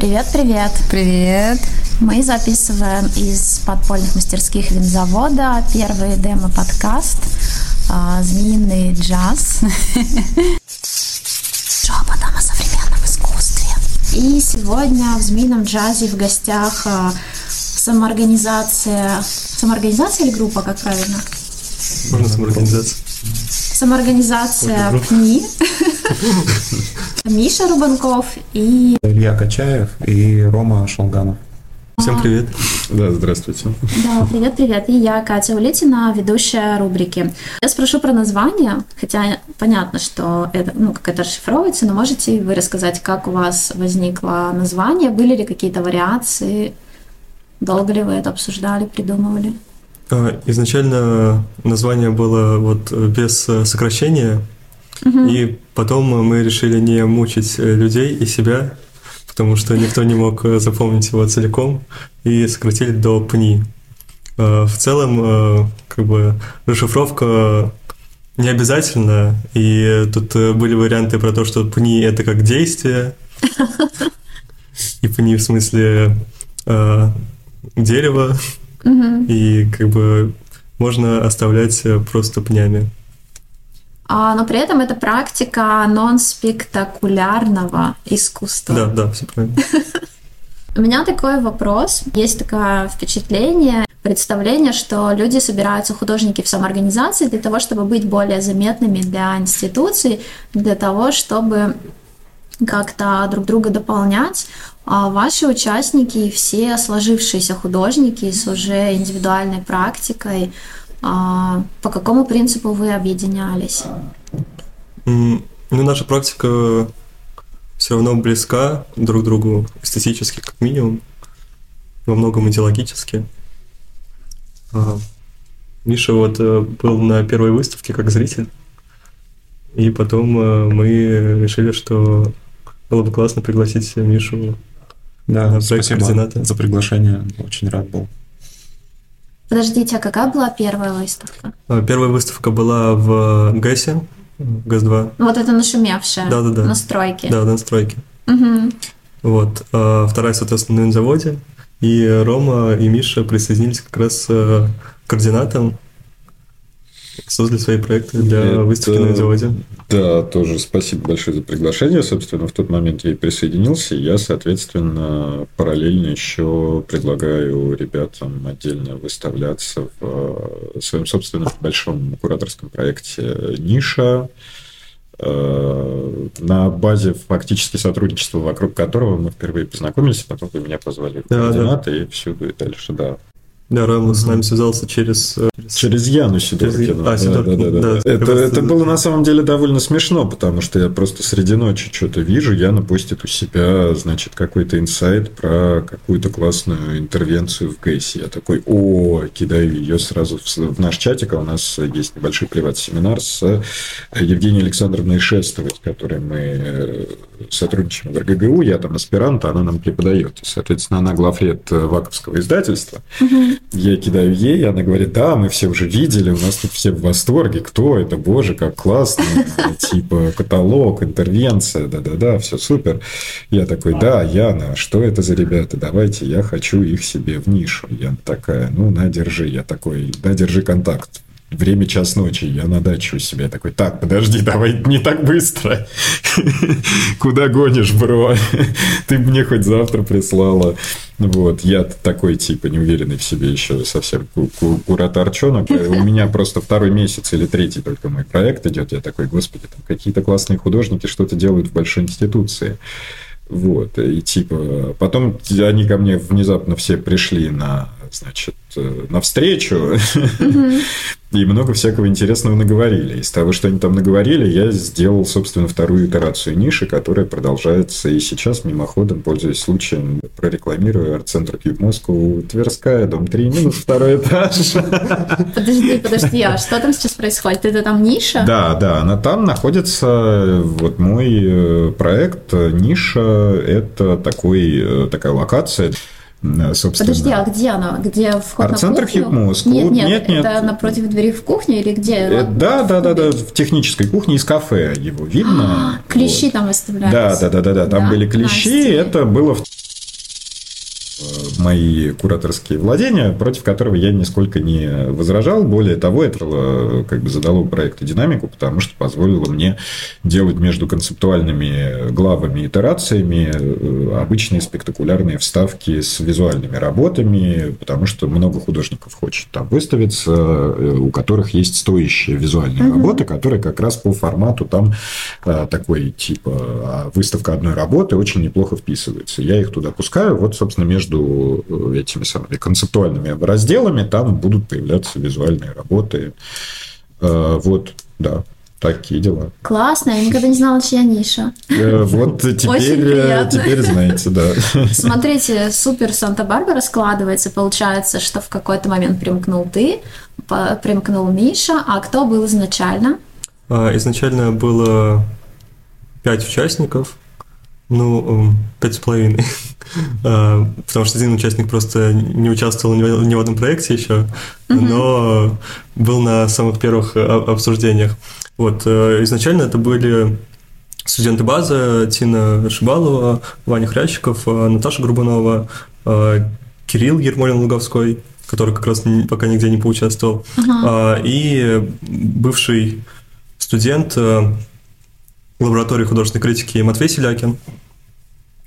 Привет, привет. Привет. Мы записываем из подпольных мастерских винзавода первый демо-подкаст а, «Змеиный джаз». Шепотом о современном искусстве. И сегодня в «Змеином джазе» в гостях а, самоорганизация... Самоорганизация или группа, как правильно? Можно самоорганизация. Самоорганизация ПНИ. Миша Рубанков и Илья Качаев и Рома Шалганов. Всем привет. Да, здравствуйте. Да, привет-привет. И я, Катя Улетина, ведущая рубрики. Я спрошу про название, хотя понятно, что это, ну, как это расшифровывается, но можете вы рассказать, как у вас возникло название? Были ли какие-то вариации? Долго ли вы это обсуждали, придумывали? А, Изначально название было вот без сокращения, и потом мы решили не мучить людей и себя, потому что никто не мог запомнить его целиком, и сократили до ПНИ. А, В целом, как бы расшифровка не обязательно, и тут были варианты про то, что ПНИ это как действие, и ПНИ в смысле дерево, и как бы можно оставлять просто пнями. А, но при этом это практика нон-спектакулярного искусства. Да, да, все правильно. У меня такой вопрос. Есть такое впечатление, представление, что люди собираются, художники в самоорганизации для того, чтобы быть более заметными для институций, для того, чтобы как-то друг друга дополнять. А ваши участники, все сложившиеся художники с уже индивидуальной практикой, а, по какому принципу вы объединялись? Ну, наша практика все равно близка друг другу эстетически, как минимум, во многом идеологически. А, Миша вот э, был на первой выставке как зритель, и потом э, мы решили, что было бы классно пригласить Мишу Да, на проект спасибо координата. за приглашение. Очень рад был. Подождите, а какая была первая выставка? А, Первая выставка была в ГЭСе, в ГЭС-2, Ну, Вот это нашумевшая Да-да-да. на стройке. да, на стройке. Мгм. Вот. А вторая, соответственно, на заводе. И Рома и Миша присоединились как раз э, к координатам, создали свои проекты для Это- выставки на заводе. Да, тоже спасибо большое за приглашение. Собственно, в тот момент я и присоединился. Я, соответственно, параллельно еще предлагаю ребятам отдельно выставляться в э, своем собственном большом кураторском проекте «Ниша», э, на базе фактически сотрудничества, вокруг которого мы впервые познакомились, потом вы меня позвали в Да, да. и всюду и дальше, да. Да, Рома с нами связался через... э, Через Яну Сидоркину. А, Сидоркину, да. Это, Как раз это это- было на самом деле довольно смешно, потому что я просто среди ночи что-то вижу, Яна постит у себя, значит, какой-то инсайт про какую-то классную интервенцию в Гейсе. Я такой, о, кидаю ее сразу в, в наш чатик, а у нас есть небольшой приват-семинар с Евгенией Александровной Шестовой, с которой мы э, сотрудничаем в РГГУ, я там аспирант, а она нам преподает. Соответственно, она главред э, Ваковского издательства. Я кидаю ей, она говорит, да, мы все уже видели, у нас тут все в восторге, кто это, боже, как классно, типа каталог, интервенция, да-да-да, все супер. Я такой, да, Яна, что это за ребята, давайте, я хочу их себе в нишу. Яна такая, ну, на, держи. Я такой, да, держи контакт. Время час ночи, я на даче у себя. Такой, так, подожди, давай не так быстро. Куда гонишь, бро? Ты мне хоть завтра прислала. Вот, я такой, типа, неуверенный в себе еще совсем ку- ку- кураторчонок. У меня просто второй месяц или третий только мой проект идет. Я такой, господи, там какие-то классные художники что-то делают в большой институции. Вот, и типа, потом они ко мне внезапно все пришли на, значит, э, на встречу, и много всякого интересного наговорили. Из того, что они там наговорили, я сделал, собственно, вторую итерацию ниши, которая продолжается и сейчас, мимоходом, пользуясь случаем, прорекламирую арт-центр Кьюб Москву, Тверская, дом 3, минус второй этаж. Подожди, подожди, а что там сейчас происходит? Это там ниша? Да, да, она там находится, вот мой э, проект э, «Ниша» – это такой, такая локация, собственно. Подожди, а где она? Где вход Арт-центр на кухню? Хип Москву. Нет, нет, Нет, нет. это напротив двери в кухню или где? Э, Да, да, да, да, в технической кухне из кафе его видно. Клещи Вот. там выставлялись. Да, да, да, да, да, там Да, были клещи, это было в э, мои кураторские владения, против которого я нисколько не возражал. Более того, это э, как бы задало проекту динамику, потому что позволило мне делать между концептуальными главами, итерациями э, обычные спектакулярные вставки с визуальными работами, потому что много художников хочет там выставиться, у которых есть стоящие визуальные mm-hmm. работы, которые как раз по формату там такой типа а выставка одной работы очень неплохо вписывается. Я их туда пускаю, вот, собственно, между э, этими самыми концептуальными разделами там будут появляться визуальные работы. Э, вот, да, такие дела. Классно, я никогда не знала, чья ниша. Э, вот теперь, теперь знаете, да. Смотрите, супер Санта-Барбара складывается. Получается, что в какой-то момент примкнул ты, примкнул Миша. А кто был изначально? А, изначально было пять участников, ну, пять с половиной. А, потому что один участник просто не участвовал ни в одном проекте еще, но был на самых первых обсуждениях. Вот, э, изначально это были студенты базы Тина Шибалова, Ваня Хрящиков, э, Наташа Грубанова, э, Кирилл Ермолин-Луговской, который как раз пока нигде не поучаствовал, uh-huh. и бывший студент лаборатории художественной критики Матвей Селякин.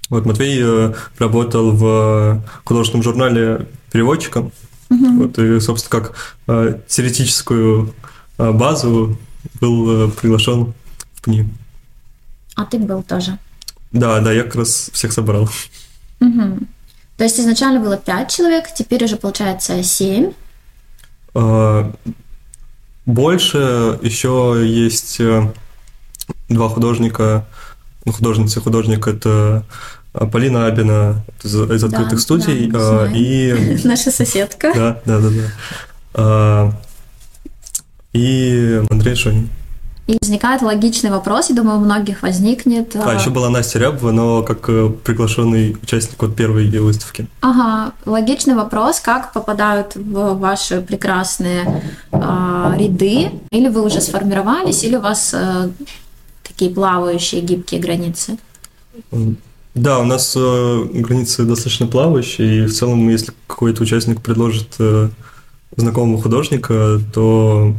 Вот Матвей э, работал в художественном журнале переводчиком. Угу. Вот, и, собственно, как э, теоретическую э, базу был приглашен в ПНИ. А ты был тоже? Да, да, я как раз всех собрал. Угу. То есть изначально было пять человек, теперь уже получается семь. Больше еще есть два художника, ну, художница и художник – это а, Полина Абина из, из открытых да, студий да, и наша соседка. Да, да, да, да. А, и Андрей Шонин. И возникает логичный вопрос, я думаю, у многих возникнет. А, еще была Настя Рябова, но как э, приглашенный участник вот первой выставки. Ага, логичный вопрос, как попадают в ваши прекрасные э, ряды? Или вы уже сформировались, или у вас э, такие плавающие, гибкие границы? Да, у нас э, границы достаточно плавающие, и в целом, если какой-то участник предложит э, знакомого художника, то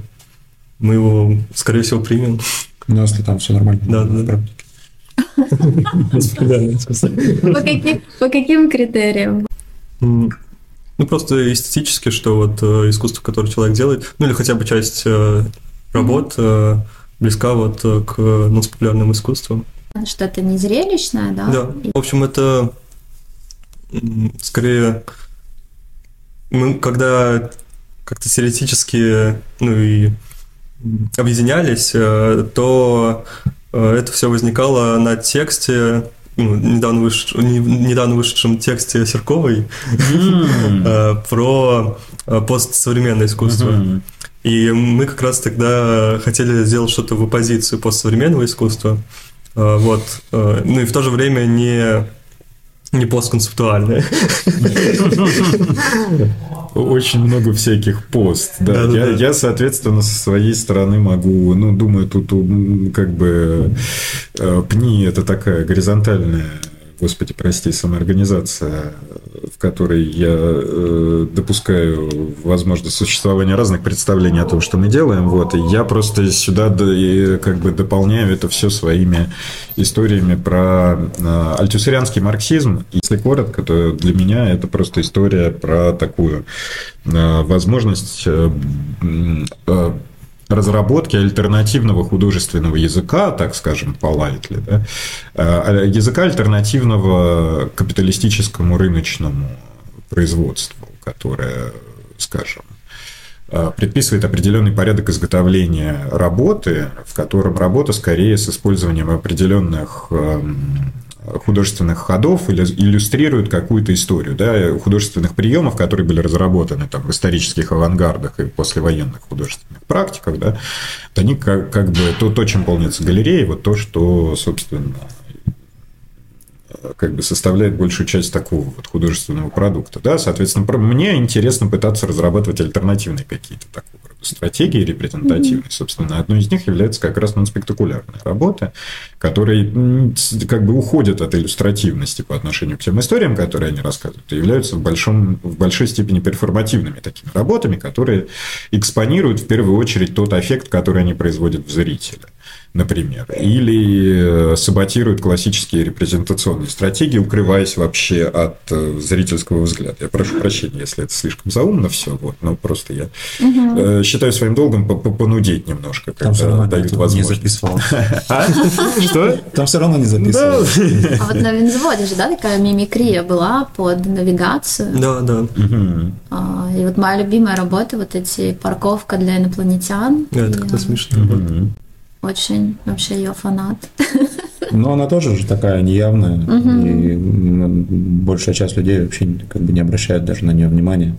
мы его, скорее всего, примем. Ну, если там все нормально. Да, да. По каким, по каким критериям? Ну, просто эстетически, что вот э, искусство, которое человек делает, ну или хотя бы часть э, работ э, близка вот к нонспопулярным искусствам. Что это не зрелищное, да? Да. В общем, это скорее мы когда как-то теоретически, ну и объединялись, э, то э, это все возникало на тексте, ну, недавно, выш... недавно вышедшем тексте Серковой mm. про постсовременное искусство. Mm-hmm. И мы как раз тогда хотели сделать что-то в оппозицию постсовременного искусства. А, вот. А, ну и в то же время не, не постконцептуальное. Очень много всяких пост. Да. Да, я, да. я, соответственно, со своей стороны могу, ну, думаю, тут как бы э, пни это такая горизонтальная господи, прости, самоорганизация, в которой я э, допускаю возможность существования разных представлений о том, что мы делаем, вот, и я просто сюда до, как бы дополняю это все своими историями про э, альтюсерианский марксизм. Если коротко, то для меня это просто история про такую э, возможность разработки альтернативного художественного языка, так скажем, полайтли, да, э, языка альтернативного капиталистическому рыночному производству, которое, скажем, э, предписывает определенный порядок изготовления работы, в котором работа скорее с использованием определенных эм, художественных ходов иллюстрируют какую-то историю, да, художественных приемов, которые были разработаны там, в исторических авангардах и послевоенных художественных практиках, да, они как, как бы то, то, чем полнится галереи, вот то, что, собственно, как бы составляет большую часть такого вот художественного продукта. Да? Соответственно, мне интересно пытаться разрабатывать альтернативные какие-то такого стратегии репрезентативной. Собственно, одной из них является как раз нонспектакулярная работа, которые как бы уходят от иллюстративности по отношению к тем историям, которые они рассказывают, и являются в, большом, в большой степени перформативными такими работами, которые экспонируют в первую очередь тот эффект, который они производят в зрителя например, или э, саботируют классические репрезентационные стратегии, укрываясь вообще от э, зрительского взгляда. Я прошу прощения, если это слишком заумно все, вот, но просто я угу. считаю своим долгом понудеть немножко, когда Там все равно дают возможность. Не записывал. А? Что? Там все равно не записывал. А вот на винзаводе же, да, такая мимикрия была под навигацию. Да, да. А, и вот моя любимая работа, вот эти парковка для инопланетян. Это как-то смешно очень вообще ее фанат. Но она тоже уже такая неявная, угу. и большая часть людей вообще как бы не обращает даже на нее внимания.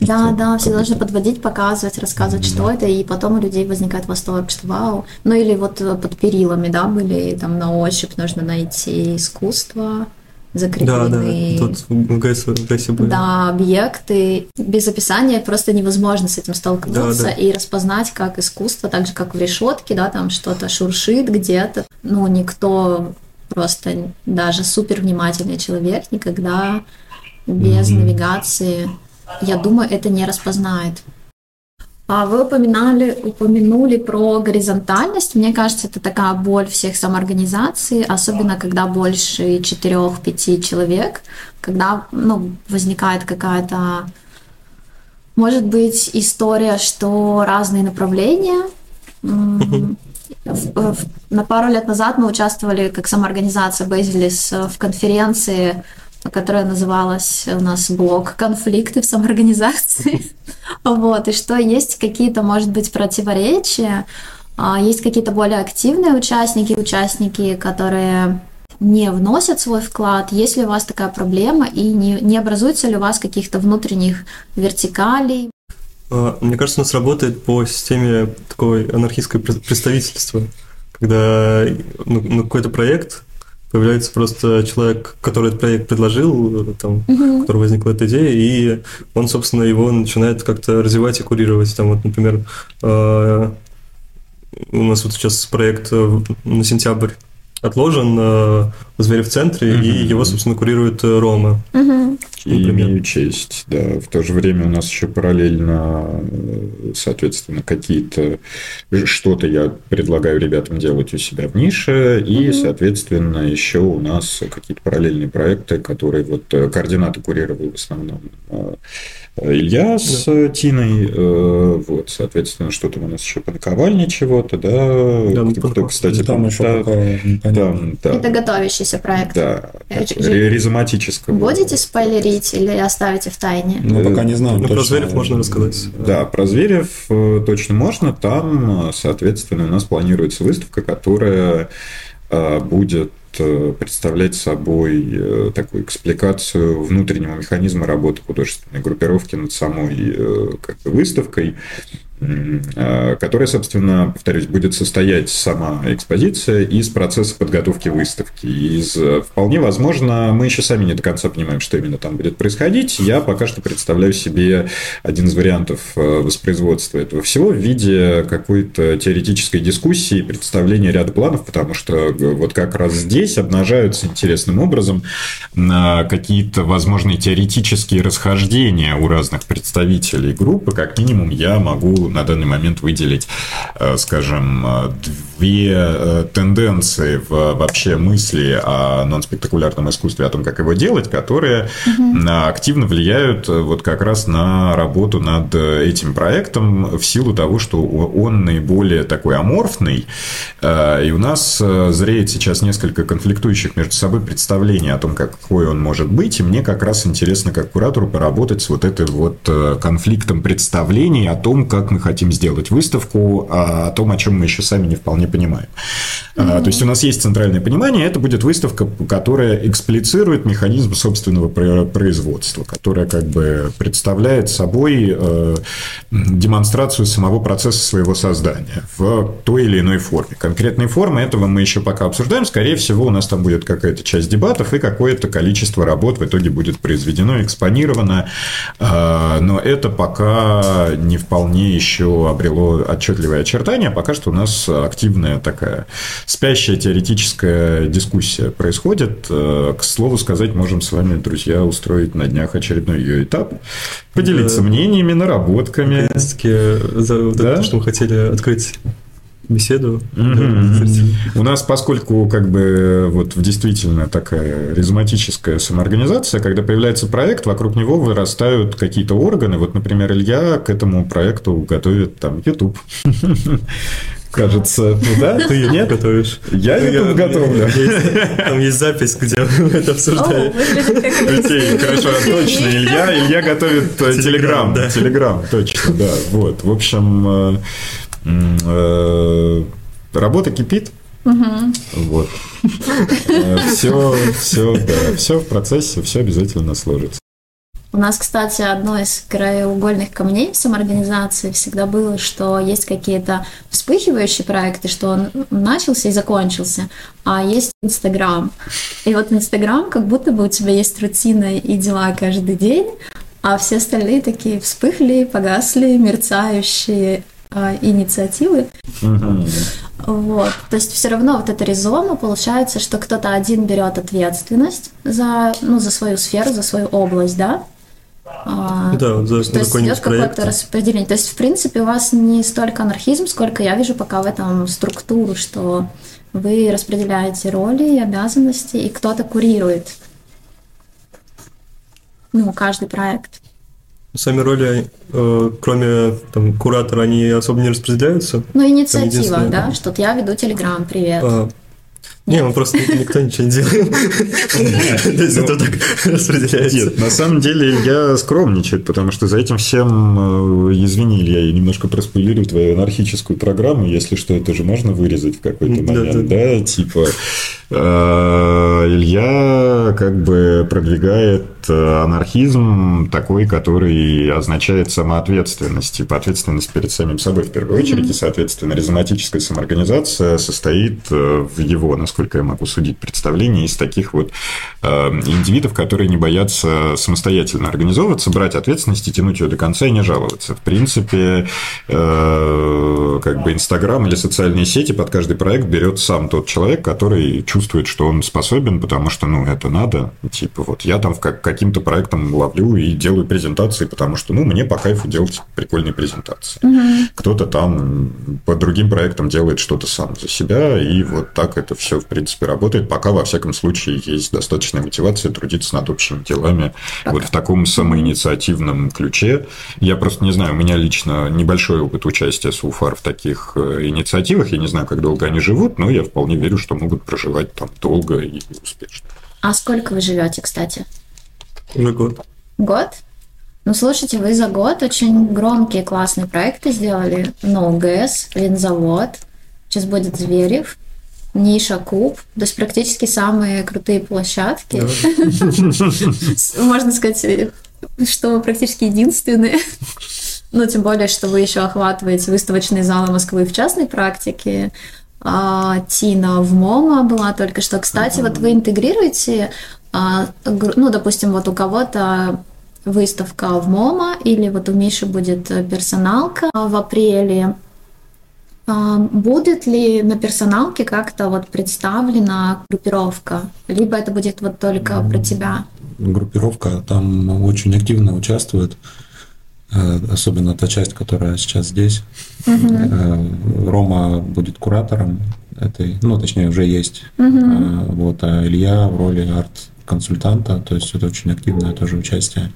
Да, да, все должны подводить, показывать, рассказывать, что это, и потом у людей возникает восторг, что вау. Ну или вот под перилами, да, были там на ощупь нужно найти искусство, закреплены. Да, да, тут в ГЭС, в ГЭСе были. Да, объекты. Без описания просто невозможно с этим столкнуться да, да. и распознать как искусство, так же, как в решетке, да, там что-то шуршит где-то. Ну, никто просто, даже супер внимательный человек никогда без mm-hmm. навигации, я думаю, это не распознает. А вы упоминали, упомянули про горизонтальность. Мне кажется, это такая боль всех самоорганизаций, особенно когда больше четырех-пяти человек, когда ну, возникает какая-то, может быть, история, что разные направления. На пару лет назад мы участвовали как самоорганизация Базилис в конференции которая называлась у нас блок «Конфликты в самоорганизации». Вот, и что есть какие-то, может быть, противоречия, а, есть какие-то более активные участники, участники, которые не вносят свой вклад, есть ли у вас такая проблема и не, не образуется ли у вас каких-то внутренних вертикалей? А, мне кажется, у нас работает по системе такой анархистского представительства, когда ну, ну, какой-то проект появляется просто человек, который этот проект предложил, там, угу. у которого возникла эта идея, и он, собственно, его начинает как-то развивать и курировать. Там вот, например, э, у нас вот сейчас проект э, на сентябрь отложен э, в центре, угу. и его, собственно, курирует э, Рома. И имею честь, да. В то же время у нас еще параллельно, э, соответственно, какие-то... Что-то я предлагаю ребятам делать у себя в нише, и, угу. соответственно, еще у нас какие-то параллельные проекты, которые вот э, координаты курировал в основном Илья с да. Тиной, э, вот, соответственно, что там у нас еще по наковальне чего-то, да, да кто, кто, кстати, там, еще да, там, да, Это готовящийся проект. Да, ризоматического. Будете спойлерить или оставите в тайне? Ну, пока не знаю. Ну, про Зверев можно рассказать. Да, про Зверев э, точно можно. Там, соответственно, у нас планируется выставка, которая э, будет Э, представлять собой э, такую экспликацию внутреннего механизма работы художественной группировки над самой э, как бы, выставкой. Э, которая, собственно, повторюсь, будет состоять сама экспозиция из процесса подготовки выставки. Из, э, вполне возможно, мы еще сами не до конца понимаем, что именно там будет происходить. Я пока что представляю себе один из вариантов э, воспроизводства этого всего в виде какой-то теоретической дискуссии, представления ряда планов, потому что вот как раз здесь обнажаются интересным образом какие-то возможные теоретические расхождения у разных представителей группы. Как минимум, я могу на данный момент выделить, э, скажем, две э, тенденции в вообще мысли о нонспектакулярном искусстве, о том, как его делать, которые угу. активно влияют э, вот как раз на работу над этим проектом в силу того, что он наиболее такой аморфный, и у нас зреет сейчас несколько конфликтующих между собой представлений о том, какой он может быть, и мне как раз интересно как куратору поработать с вот этой вот конфликтом представлений о том, как мы хотим сделать выставку, а о том, о чем мы еще сами не вполне понимаем. Mm-hmm. То есть у нас есть центральное понимание, это будет выставка, которая эксплицирует механизм собственного производства, которая как бы представляет собой э, демонстрацию самого процесса своего создания в той или иной форме. Конкретной формы этого мы еще пока обсуждаем. Скорее всего, у нас там будет какая-то часть дебатов и какое-то количество работ в итоге будет произведено, экспонировано. Э, но это пока не вполне еще еще обрело отчетливое очертание. Пока что у нас активная такая спящая теоретическая дискуссия происходит. К слову сказать, можем с вами, друзья, устроить на днях очередной ее этап, поделиться да. мнениями, наработками. Наконец-таки, за вот да? это, что мы хотели открыть беседу. У нас, поскольку как бы вот действительно такая резоматическая самоорганизация, когда появляется проект, вокруг него вырастают какие-то органы. Вот, например, Илья к этому проекту готовит там YouTube. Кажется, да? Ты ее нет готовишь? Я YouTube готовлю. Там есть запись, где мы это обсуждаем. Хорошо, точно. Илья, Илья готовит Телеграм. Телеграм, точно, да. Вот. В общем, Э, работа кипит. Вот. Все, э, все, да, все в процессе, все обязательно сложится. У нас, кстати, одно из краеугольных камней в самоорганизации всегда было, что есть какие-то вспыхивающие проекты, что он начался и закончился, а есть Инстаграм. И вот Инстаграм, как будто бы у тебя есть рутина и дела каждый день, а все остальные такие вспыхли, погасли, мерцающие, э, инициативы. Вот. То есть все равно вот эта ризома получается, что кто-то один берет ответственность за, ну, за свою сферу, за свою область, да? А, да, вот за то есть идет какое-то распределение. То есть, в принципе, у вас не столько анархизм, сколько я вижу пока в этом структуру, что вы распределяете роли и обязанности, и кто-то курирует ну, каждый проект. Сами роли, э, кроме там, куратора, они особо не распределяются. Ну, инициатива, да, что я веду Телеграм, привет. А, не, мы просто никто ничего не делает. Это так распределяется. Нет, на самом деле я скромничает, потому что за этим всем, э, извини, я немножко проспойлирую твою анархическую программу, если что, это же можно вырезать в какой-то момент, да, типа э, Илья как бы продвигает Э, анархизм такой, который означает самоответственность, типа ответственность перед самим собой в первую очередь, mm-hmm. и, соответственно, резоматическая самоорганизация состоит э, в его, насколько я могу судить, представлении из таких вот э, индивидов, которые не боятся самостоятельно организовываться, брать ответственность и тянуть ее до конца и не жаловаться. В принципе, как бы Инстаграм или социальные сети под каждый проект берет сам тот человек, который чувствует, что он способен, потому что, ну, это надо, типа, вот я там в как каким-то проектом ловлю и делаю презентации, потому что, ну, мне по кайфу делать прикольные презентации. Угу. Кто-то там по другим проектам делает что-то сам за себя, и вот так это все, в принципе, работает, пока, во всяком случае, есть достаточная мотивация трудиться над общими делами пока. вот в таком самоинициативном ключе. Я просто не знаю, у меня лично небольшой опыт участия СУФАР в таких э, инициативах, я не знаю, как долго они живут, но я вполне верю, что могут проживать там долго и успешно. А сколько вы живете, кстати? Уже год. Год? Ну, слушайте, вы за год очень громкие, классные проекты сделали. НоГЭС, Винзавод, сейчас будет Зверев, Ниша Куб, то есть практически самые крутые площадки. Можно сказать, что практически единственные. Ну, тем более, что вы еще охватываете выставочные залы Москвы в частной практике. А, Тина в МОМА была только что. Кстати, вот вы интегрируете а, ну, допустим, вот у кого-то выставка в МОМА, или вот у Миши будет персоналка в апреле. А, будет ли на персоналке как-то вот представлена группировка? Либо это будет вот только про тебя? Группировка там очень активно участвует, э, особенно та часть, которая сейчас здесь. Угу. Рома будет куратором этой, ну, точнее, уже есть. Угу. Вот, а Илья в роли арт консультанта, то есть это очень активное тоже участие.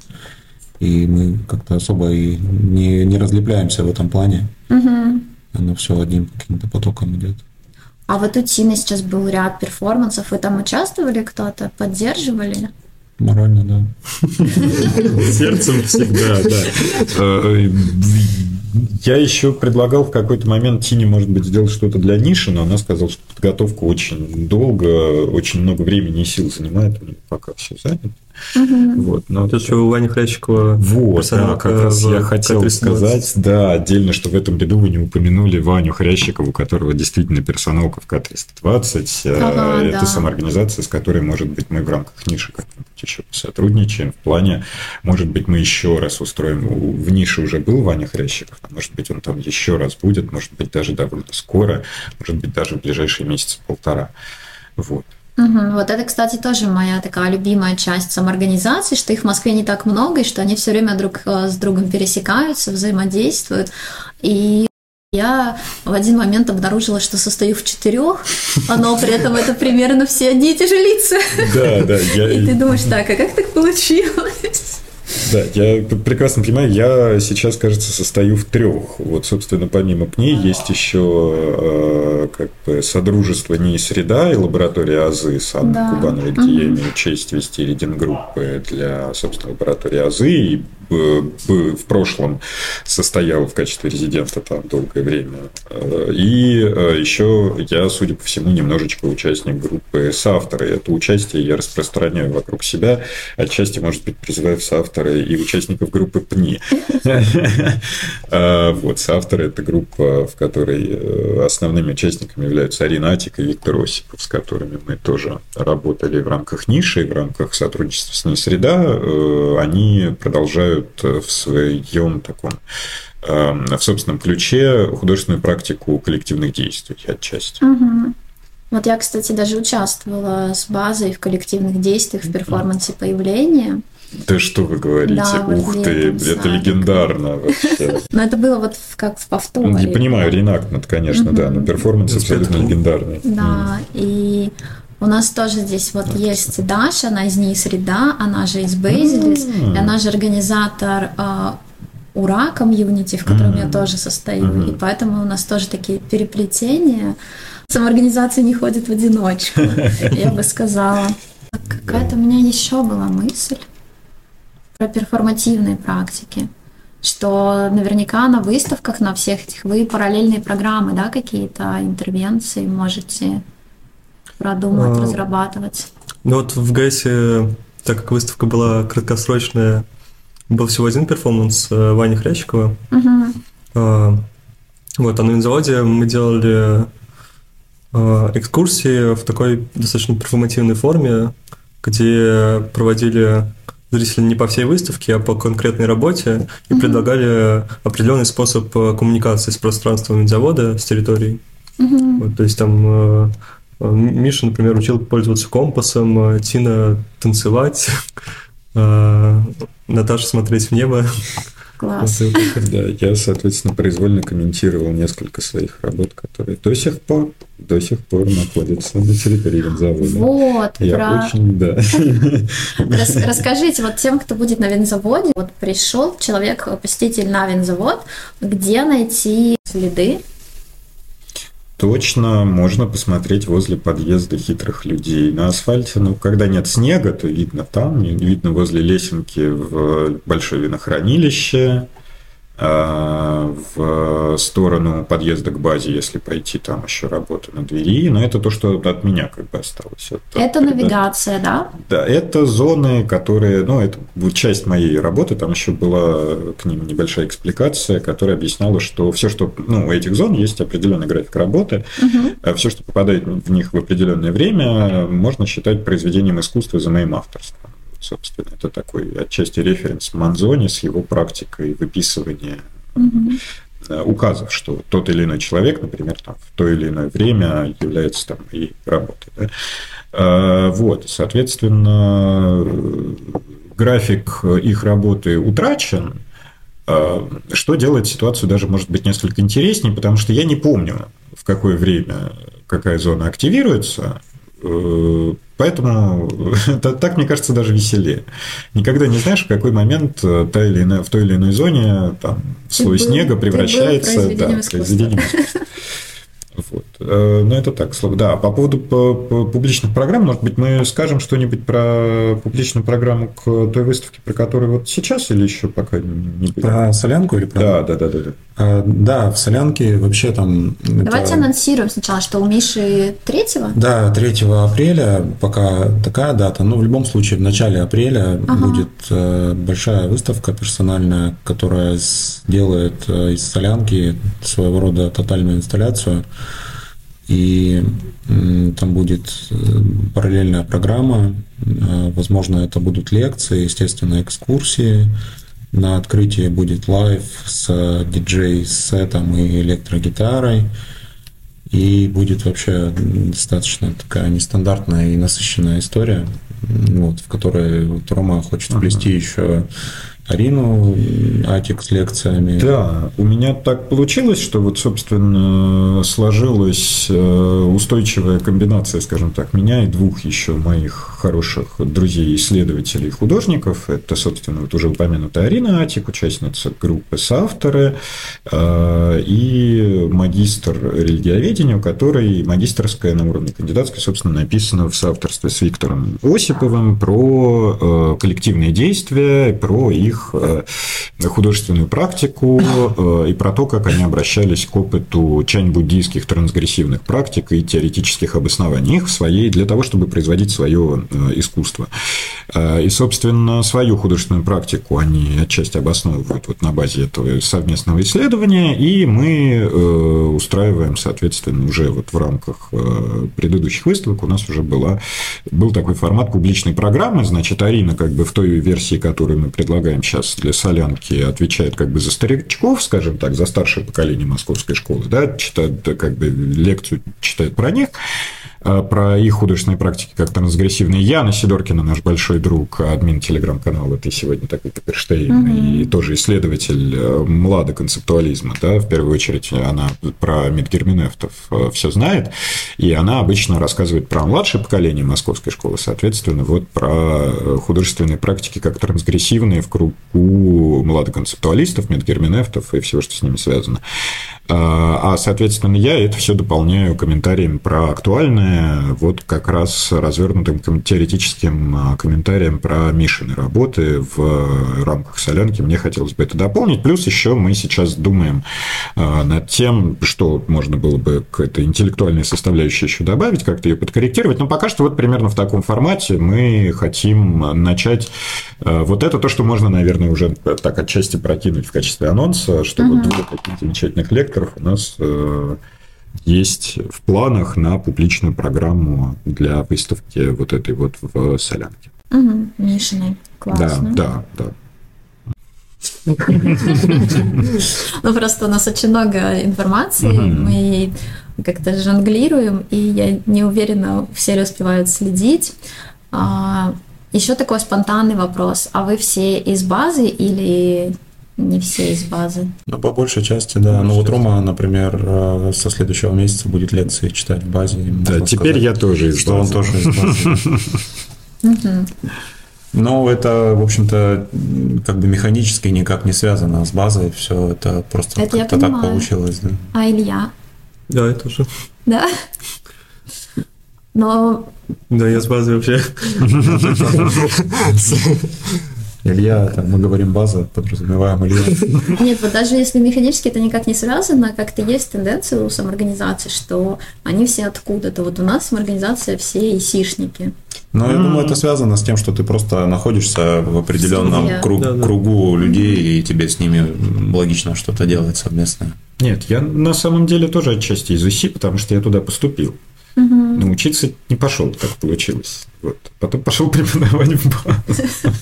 И мы как-то особо и не, не разлепляемся в этом плане. Угу. Оно все одним каким-то потоком идет. А вот у Тины сейчас был ряд перформансов. Вы там участвовали кто-то, поддерживали? Морально, да. Сердцем всегда, да. Э, я еще предлагал в какой-то момент Тине, может быть, сделать что-то для ниши, но она сказала, что подготовка очень долго, очень много времени и сил занимает. пока все занято. Мгм. Вот, но Тут еще у Вани Хрящикова Вот, да, как раз я хотел К-320. сказать, да, отдельно, что в этом году вы не упомянули Ваню Хрящикова, у которого действительно персоналка в К-320. Э, Ага, Это да. самоорганизация, с которой, может быть, мы в рамках ниши как-нибудь еще сотрудничаем. В плане, может быть, мы еще раз устроим. В нише уже был Ваня Хрящиков, а может быть, он там еще раз будет, может быть, даже довольно скоро, может быть, даже в ближайшие месяца полтора. Вот. Вот это, кстати, тоже моя такая любимая часть самоорганизации, что их в Москве не так много, и что они все время друг э, с другом пересекаются, взаимодействуют. И я в один момент обнаружила, что состою в четырех, но при этом это примерно все одни и те же лица. Да, да, я, И ты думаешь, так, а как так получилось? Да, я прекрасно понимаю, я сейчас, кажется, состою в трех. Вот, собственно, помимо ПНИ есть еще э, как бы Содружество НИИ Среда и лаборатория АЗы с Анной Да. Кубановой, где я имею честь вести ридинг-группы для, собственно, лаборатории АЗы. И в прошлом состоял в качестве резидента там долгое время. Э, И э, еще я, судя по всему, немножечко участник группы соавторы. Это участие я распространяю вокруг себя. Отчасти, может быть, призываю в соавторы и участников группы ПНИ. А, Вот, соавторы – это группа, в которой э, основными участниками являются Арина Атик и Виктор Осипов, с которыми мы тоже работали в рамках ниши, в рамках сотрудничества с НИИ «Среда». Э, Они продолжают э, в своем таком э, в собственном ключе художественную практику коллективных действий отчасти. Мгм. Вот я, кстати, даже участвовала с базой в коллективных действиях в перформансе появления. Да что вы говорите? Да, вот Ух ты, летом это садик. легендарно вообще. Но это было вот как в повторе. Ну, Не понимаю, reenactment, конечно, да, но перформанс абсолютно легендарный. Да, и у нас тоже здесь вот есть Даша, она из НИИ Среда, она же из Бейзилис, М. и она же организатор а, УРА комьюнити, в котором я Мгм. тоже состою, Мгм. и поэтому у нас тоже такие переплетения. Самоорганизация не ходит в одиночку, я бы сказала. Какая-то у меня еще была мысль про перформативные практики что наверняка на выставках, на всех этих вы параллельные программы, да, какие-то интервенции можете продумать, А, разрабатывать. Ну вот в ГЭСе, так как выставка была краткосрочная, был всего один перформанс э, Вани Хрящикова. Мгм. А, Вот, а на винзаводе мы делали а, экскурсии в такой достаточно перформативной форме, где проводили зрители не по всей выставке, а по конкретной работе и предлагали определенный способ э, коммуникации с пространством винзавода, с территорией. Мгм. Вот, то есть там э, Миша, например, учил пользоваться компасом, э, Тина танцевать, э, Наташа смотреть в небо. Класс. Да, я, соответственно, произвольно комментировал несколько своих работ, которые до сих пор, до сих пор находятся на территории винзавода. Вот, Я про... очень, да. Рас- расскажите вот тем, кто будет на винзаводе, вот пришел человек, посетитель на винзавод, где найти следы? Точно можно посмотреть возле подъезда хитрых людей. На асфальте, ну, когда нет снега, то видно там, видно возле лесенки в большое винохранилище, в сторону подъезда к базе, если пойти, там еще работа на двери. Но это то, что от меня как бы осталось. Это от- навигация, да? Да, это зоны, которые, ну, это часть моей работы, там еще была к ним небольшая экспликация, которая объясняла, что все, что, ну, у этих зон есть определенный график работы, Мгм. все, что попадает в них в определенное время, можно считать произведением искусства за моим авторством. Собственно, это такой отчасти референс Манзони с его практикой выписывания э, указов, что тот или иной человек, например, там, в то или иное время является там и работой. да. Э, Вот, соответственно, график их работы утрачен, э, что делает ситуацию даже, может быть, несколько интереснее, потому что я не помню, в какое время какая зона активируется, Поэтому это, так, мне кажется, даже веселее. Никогда не знаешь, в какой момент э, та или иная, в той или иной зоне там, слой был- снега превращается да, искусства. произведением искусства. Вот. Э, ну, это так, слово. Да, по поводу публичных программ, может быть, мы скажем что-нибудь про публичную программу к той выставке, про которую вот сейчас или еще пока не Про солянку или про... Да, да, да, да. Да, а, да в солянке вообще там... Давайте это... анонсируем сначала, что у Миши 3 Да, 3 апреля пока такая дата. Но в любом случае в начале апреля ага. будет э, большая выставка персональная, которая делает э, из солянки своего рода тотальную инсталляцию и там будет э, параллельная программа, э, возможно, это будут лекции, естественно, экскурсии. На открытии будет live с диджей-сетом и электрогитарой. И будет вообще достаточно такая нестандартная и насыщенная история, вот, в которой вот Рома хочет вплести ага. еще Арину Атик с лекциями. Да, у меня так получилось, что вот, собственно, сложилась э, устойчивая комбинация, скажем так, меня и двух еще моих хороших друзей, исследователей, художников. Это, собственно, вот уже упомянутая Арина Атик, участница группы соавторы, э, и магистр религиоведения, у которой магистрская на уровне кандидатской, собственно, написана в соавторстве с Виктором Осиповым про э, коллективные действия, про их их э, художественную практику э, и про то, как они обращались к опыту чань-буддийских трансгрессивных практик и теоретических обоснований их в своей, для того, чтобы производить свое э, искусство. И, собственно, свою художественную практику они отчасти обосновывают вот на базе этого совместного исследования, и мы устраиваем, соответственно, уже вот в рамках предыдущих выставок у нас уже была, был такой формат публичной программы, значит, Арина как бы в той версии, которую мы предлагаем сейчас для солянки отвечает как бы за старичков, скажем так, за старшее поколение московской школы, да, читает как бы лекцию читает про них, а, про их художественные практики как трансгрессивные. Яна Сидоркина, наш большой друг, админ телеграм-канала «Ты сегодня такой Каперштейн», mm-hmm. и тоже исследователь э, младоконцептуализма, да, в первую очередь она про Мидгерминефтов э, все знает, и она обычно рассказывает про младшее поколение московской школы, соответственно, вот про э, художественные практики как трансгрессивные в кругу младоконцептуалистов, Мидгерминефтов и всего, что с ними связано. А, а, соответственно, я это все дополняю комментарием про актуальное, вот как раз развернутым теоретическим а, комментарием про Мишины работы в рамках солянки. Мне хотелось бы это дополнить. Плюс еще мы сейчас думаем а, над тем, что можно было бы к этой интеллектуальной составляющей еще добавить, как-то ее подкорректировать. Но пока что вот примерно в таком формате мы хотим начать вот это то, что можно, наверное, уже так отчасти прокинуть в качестве анонса, что uh-huh. вот двух таких замечательных лекторов лекторов у нас э, есть в планах на публичную программу для выставки вот этой вот в Солянке. Угу, Мишиной. Классно. Да, да, да. Ну, просто у нас очень много информации, мы как-то жонглируем, и я не уверена, все ли успевают следить. А, Еще такой спонтанный вопрос. А вы все из базы или не все из базы. Ну, по большей части, да. Ну, вот Рома, например, э, со следующего месяца будет лекции читать в базе. Да, теперь сказать, я тоже из что базы. он тоже из базы. Ну, это, в общем-то, как бы механически никак не связано с базой. Все это просто это как-то так получилось. Да. А Илья? Да, я тоже. Да? Но... Да, я с базой вообще. Илья, там, мы говорим база, подразумеваем Илья. Нет, вот даже если механически это никак не связано, как-то есть тенденция у самоорганизации, что они все откуда-то. Вот у нас самоорганизация все исишники. Ну, я думаю, это связано с тем, что ты просто находишься в определенном круг, да, да. кругу людей, и тебе с ними логично что-то делать совместное. Нет, я на самом деле тоже отчасти из УСИ, потому что я туда поступил. Угу. Но учиться не пошел, так получилось. Вот. Потом пошел преподавать в базу.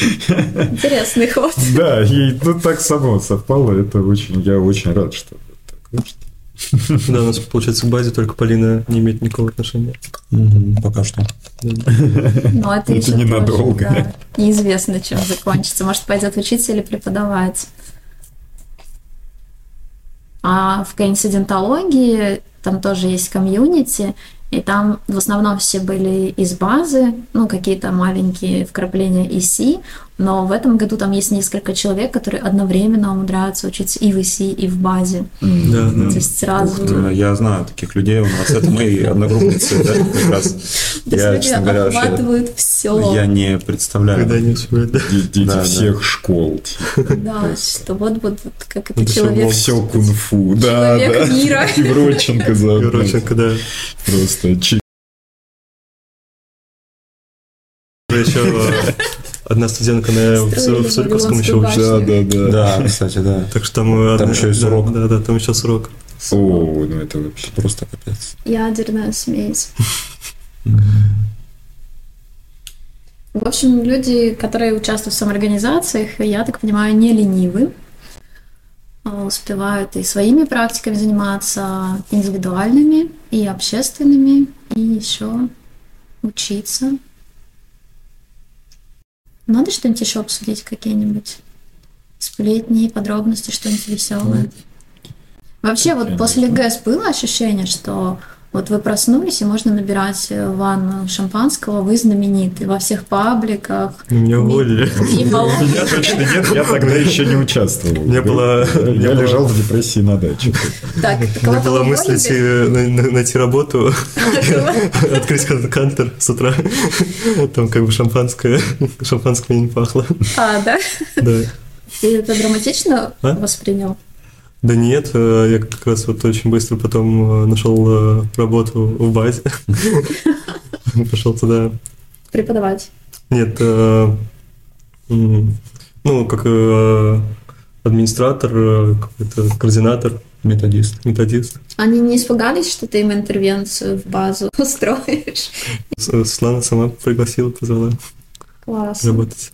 Интересный ход. Да, и ну, так само совпало. Это очень, я очень рад, что так вышло. Да, у нас, получается, к базе только Полина не имеет никакого отношения. пока что. Ну, это, еще ненадолго. неизвестно, чем закончится. Может, пойдет учиться или преподавать. А в коинцидентологии там тоже есть комьюнити, и там в основном все были из базы, ну, какие-то маленькие вкрапления EC. Но в этом году там есть несколько человек, которые одновременно умудряются учиться и в ИСИ, и в базе. Да, да. То есть сразу... Ух ты, я знаю таких людей, у нас это мои одногруппницы, да, как раз. Я, честно говоря, охватывают все. я не представляю. Когда не да. Дети Да, да. всех школ. Да, что вот, вот, как это всё человек... Все кунг-фу. Да, Человек да. мира. И Вроченко заодно. Юроченко, да. Просто Еще э, одна студентка на, в, Строили в Суриковском еще учится. Да, да, да. Да, кстати, да. Так что там... э, Там одна- еще есть да, урок. Да, да, там еще срок. О, ну это вообще. Просто капец. Ядерная смесь. В общем, люди, которые участвуют в самоорганизациях, я так понимаю, не ленивы. А, Успевают и своими практиками заниматься, индивидуальными, и общественными, и еще учиться. Надо что-нибудь еще обсудить, какие-нибудь сплетни, подробности, что-нибудь веселое. Вообще, вот после ГЭС было ощущение, что вот вы проснулись, и можно набирать э, ванну шампанского, вы знамениты во всех пабликах. Меня уволили. И мало- Я точно нет, я тогда еще не участвовал. Меня у меня Я лежал в депрессии на даче. Так, меня кого-то была мысль найти работу, открыть кан- кантер с утра. Там как бы шампанское, шампанское не пахло. А, да? Да. Ты это драматично А? воспринял? Да нет, э, я как раз вот очень быстро потом э, нашел э, работу в базе. Пошел туда. Преподавать. Нет, ну, как администратор, какой-то координатор, Методист. методист. Они не испугались, что ты им интервенцию в базу устроишь? С- Светлана сама пригласила, позвала Классно. работать.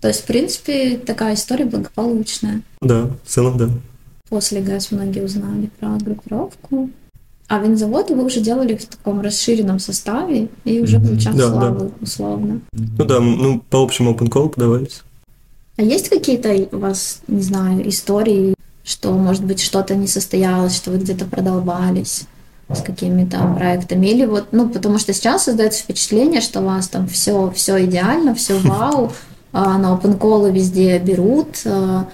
То есть, в принципе, такая история благополучная. Да, в целом, да. После ГАЗ многие узнали про группировку. А винзаводы вы уже делали в таком расширенном составе и уже Мгм. получав Да, славу, условно. Ну да, ну, по общему open call подавались. А есть какие-то у вас, не знаю, истории, что, может быть, что-то не состоялось, что вы где-то продолбались с какими-то проектами? Или вот, ну, потому что сейчас создается впечатление, что у вас там все, все идеально, все вау, а на open call везде берут, а,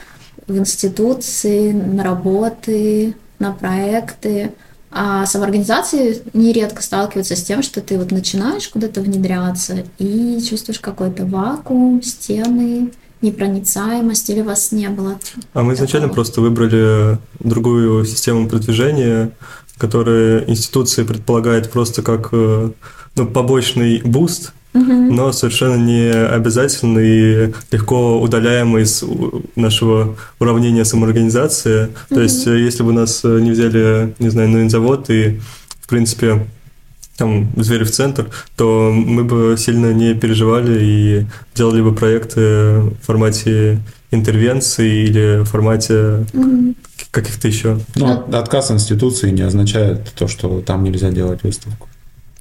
в институции, на работы, на проекты. А самоорганизации нередко сталкиваются с тем, что ты вот начинаешь куда-то внедряться и чувствуешь какой-то вакуум, стены, непроницаемость, или вас не было? А мы изначально Такого. просто выбрали другую систему продвижения, которая институции предполагает просто как э, ну, побочный буст, Но совершенно не обязательный и легко удаляемый из нашего уравнения самоорганизации. То есть, э, если бы нас э, не взяли, не знаю, на завод и, в принципе, там, Зверевский центр, то мы бы сильно не переживали и делали бы проекты в формате интервенции или в формате каких-то еще. Ну, от- отказ институции не означает то, что там нельзя делать выставку.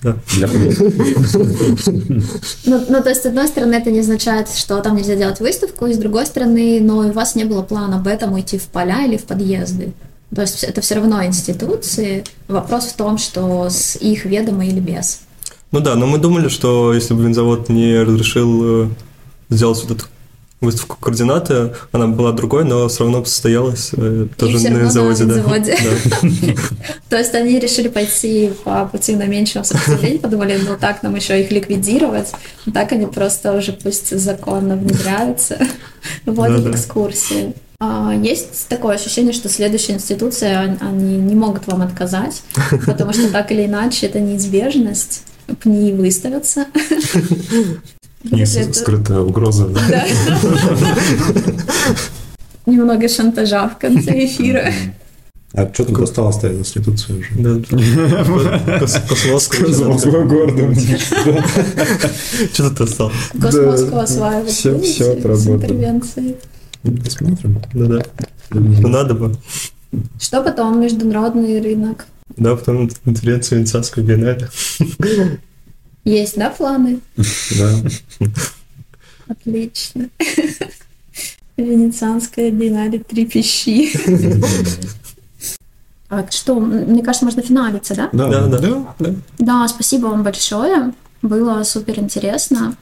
Да. Для Ну, ну, то есть, с одной стороны, это не означает, что там нельзя делать выставку, и с другой стороны, но у вас не было плана об этом уйти в поля или в подъезды. То есть это все равно институции. Вопрос в том, что с их ведома или без. Ну да, но мы думали, что если бы винзавод не разрешил э, сделать вот эту выставку координаты, она была другой, но все равно состоялась э, тоже на на заводе. да. заводе. То есть они решили пойти по пути наименьшего сопротивления, подумали, ну так нам еще их ликвидировать. Так они просто уже пусть законно внедряются, вводят экскурсии. А, Есть такое ощущение, что следующие институции, он- они не могут вам отказать, потому что так или иначе это неизбежность. ПНИ выставятся. Не Это- скрытая угроза. да. Да. Немного шантажа в конце эфира. А что там осталось-то из институции уже? Да. Кос- Космоского. Козлогорным. Что тут осталось? Космоску осваивать всё- будете всё с отработано. интервенцией. Посмотрим. Да-да. Ну надо бы. Что потом международный рынок? Да, потом конференция Венецианской биеннале. Есть, да, планы? Да. Отлично. Венецианская биеннале три пищи. А что, мне кажется, можно финалиться, да? Да, Да, да. Да, да. Да, спасибо вам большое. Было супер интересно.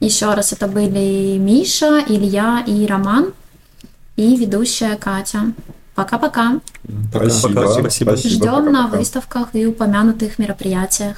Еще раз, это были Миша, Илья и Роман, и ведущая Катя. Пока-пока. Спасибо. Пока, спасибо. Ждем пока, на выставках и упомянутых мероприятиях.